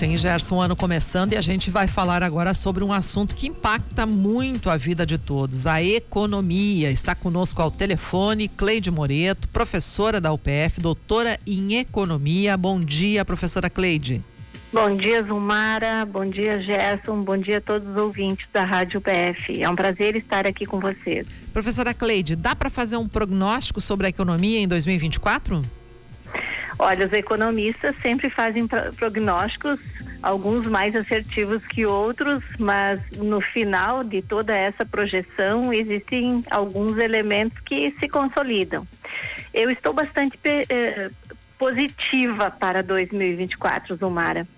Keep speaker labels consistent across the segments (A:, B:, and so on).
A: Sim, Gerson, um ano começando e a gente vai falar agora sobre um assunto que impacta muito a vida de todos, a economia. Está conosco ao telefone Cleide Moreto, professora da UPF, doutora em economia. Bom dia, professora Cleide.
B: Bom dia, Zumara. Bom dia, Gerson. Bom dia a todos os ouvintes da Rádio UPF. É um prazer estar aqui com vocês.
A: Professora Cleide, dá para fazer um prognóstico sobre a economia em 2024?
B: Olha, os economistas sempre fazem prognósticos, alguns mais assertivos que outros, mas no final de toda essa projeção existem alguns elementos que se consolidam. Eu estou bastante eh, positiva para 2024, Zumara.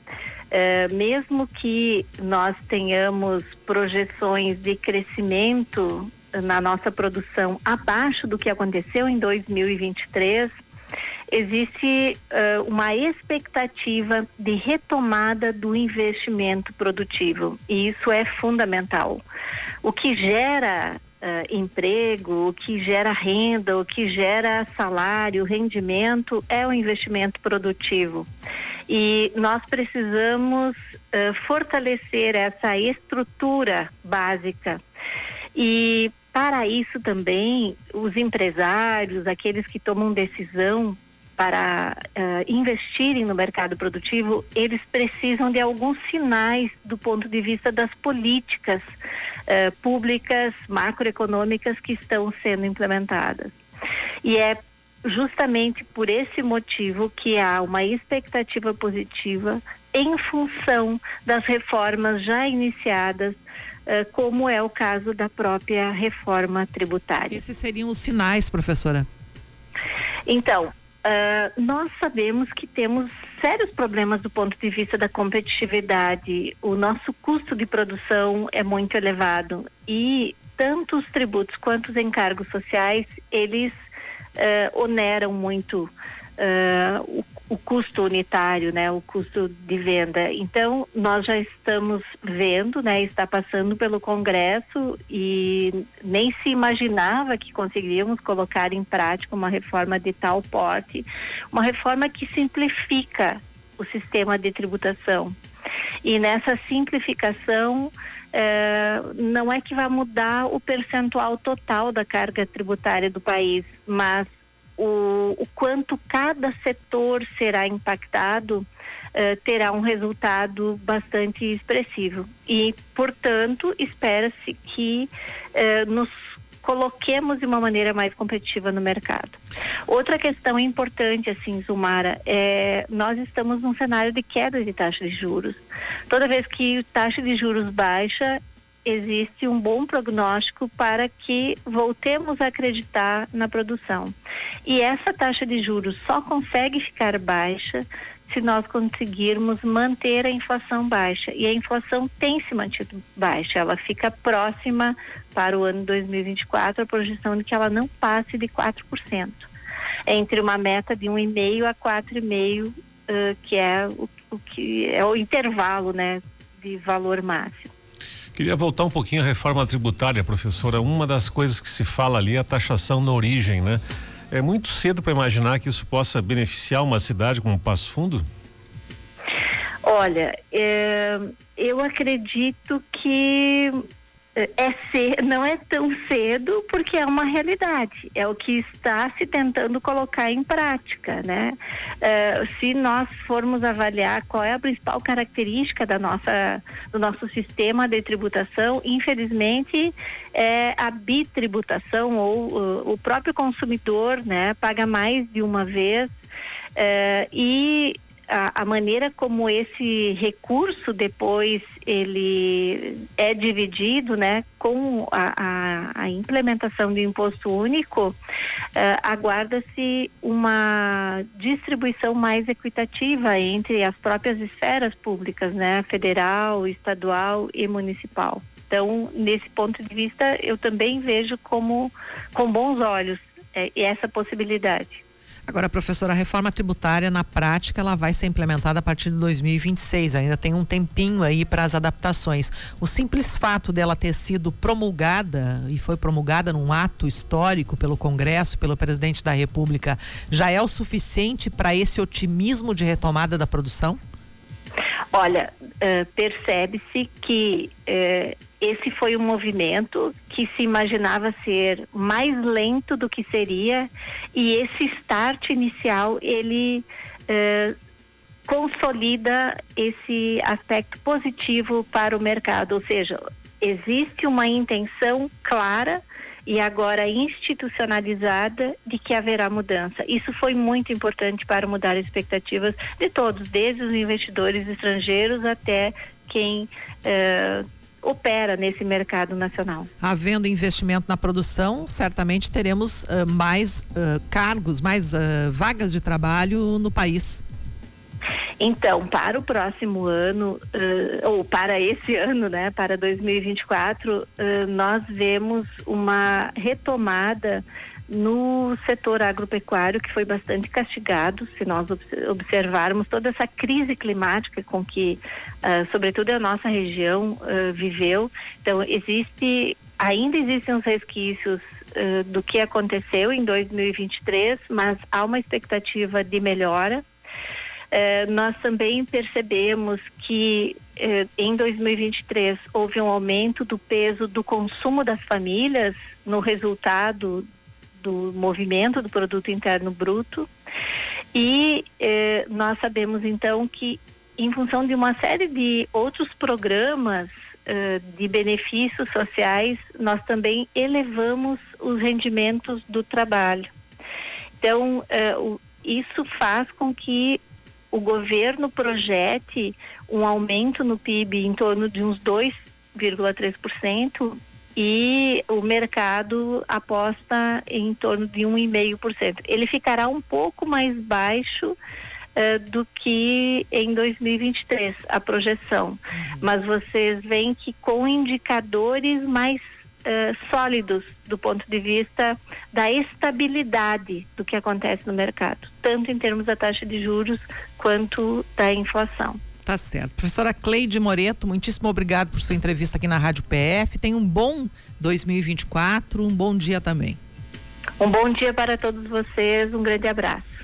B: Eh, mesmo que nós tenhamos projeções de crescimento na nossa produção abaixo do que aconteceu em 2023, existe uh, uma expectativa de retomada do investimento produtivo e isso é fundamental. O que gera uh, emprego, o que gera renda, o que gera salário, rendimento é o investimento produtivo. E nós precisamos uh, fortalecer essa estrutura básica. E para isso também, os empresários, aqueles que tomam decisão para uh, investirem no mercado produtivo, eles precisam de alguns sinais do ponto de vista das políticas uh, públicas, macroeconômicas que estão sendo implementadas. E é justamente por esse motivo que há uma expectativa positiva em função das reformas já iniciadas Uh, como é o caso da própria reforma tributária.
A: Esses seriam os sinais, professora?
B: Então, Uh, nós sabemos que temos sérios problemas do ponto de vista da competitividade. O nosso custo de produção é muito elevado e tanto os tributos quanto os encargos sociais eles uh, oneram muito uh, o, o, custo unitário, né, o custo de venda. Então, nós já estamos vendo, né, está passando pelo Congresso e nem se imaginava que conseguiríamos colocar em prática uma reforma de tal porte, uma reforma que simplifica o sistema de tributação. E nessa simplificação, eh, não é que vai mudar o percentual total da carga tributária do país, mas o, o quanto cada setor será impactado uh, terá um resultado bastante expressivo. E, portanto, espera-se que uh, nos coloquemos de uma maneira mais competitiva no mercado. Outra questão importante, assim, Zumara, é nós estamos num cenário de queda de taxa de juros. Toda vez que a taxa de juros baixa, existe um bom prognóstico para que voltemos a acreditar na produção. E essa taxa de juros só consegue ficar baixa se nós conseguirmos manter a inflação baixa. E a inflação tem se mantido baixa, ela fica próxima para o ano 2024, a projeção de que ela não passe de 4%. Entre uma meta de 1,5 a 4,5, uh, que é o, o que é o intervalo, né, de valor máximo.
C: Queria voltar um pouquinho à reforma tributária, professora. Uma das coisas que se fala ali é a taxação na origem, né? É muito cedo para imaginar que isso possa beneficiar uma cidade como Passo Fundo?
B: Olha, é, eu acredito que é ser, não é tão cedo porque é uma realidade, é o que está se tentando colocar em prática, né? Uh, se nós formos avaliar qual é a principal característica da nossa, do nosso sistema de tributação, infelizmente é a bitributação ou uh, o próprio consumidor, né, paga mais de uma vez uh, e a, a, maneira como esse recurso depois ele é dividido, né, com a, a, a implementação do imposto único, uh, aguarda-se uma distribuição mais equitativa entre as próprias esferas públicas, né, federal, estadual e municipal. Então, nesse ponto de vista, eu também vejo como com bons olhos é, essa possibilidade.
A: Agora, professora, a reforma tributária na prática ela vai ser implementada a partir de 2026. Ainda tem um tempinho aí para as adaptações. O simples fato dela ter sido promulgada e foi promulgada num ato histórico pelo Congresso, pelo presidente da República, já é o suficiente para esse otimismo de retomada da produção?
B: Olha, uh, percebe-se que uh, esse foi um movimento que se imaginava ser mais lento do que seria e esse start inicial ele uh, consolida esse aspecto positivo para o mercado, ou seja, existe uma intenção clara e agora institucionalizada de que haverá mudança. Isso foi muito importante para mudar as expectativas de todos, desde os investidores estrangeiros até quem uh, opera nesse mercado nacional.
A: Havendo investimento na produção, certamente teremos uh, mais uh, cargos, mais vagas de trabalho no país.
B: Então, para o próximo ano, uh, ou para esse ano, né, para 2024, uh, nós vemos uma retomada no setor agropecuário que foi bastante castigado, se nós observarmos toda essa crise climática com que, uh, sobretudo a nossa região viveu. Então, existe, ainda existem os resquícios do que aconteceu em 2023, mas há uma expectativa de melhora. Eh, nós também percebemos que eh, em 2023 houve um aumento do peso do consumo das famílias no resultado do movimento do produto interno bruto. E eh, nós sabemos então que em função de uma série de outros programas de benefícios sociais nós também elevamos os rendimentos do trabalho. Então isso faz com que o governo projete um aumento no PIB em torno de uns 2,3% e o mercado aposta em torno de 1,5%. Ele ficará um pouco mais baixo uh, do que em 2023, a projeção. Uhum. Mas vocês veem que com indicadores mais uh, sólidos do ponto de vista da estabilidade do que acontece no mercado, tanto em termos da taxa de juros quanto da inflação.
A: Tá certo. Professora Cleide Moreto, muitíssimo obrigado por sua entrevista aqui na Rádio PF. Tenha um bom 2024, um bom dia também.
B: Um bom dia para todos vocês, um grande abraço.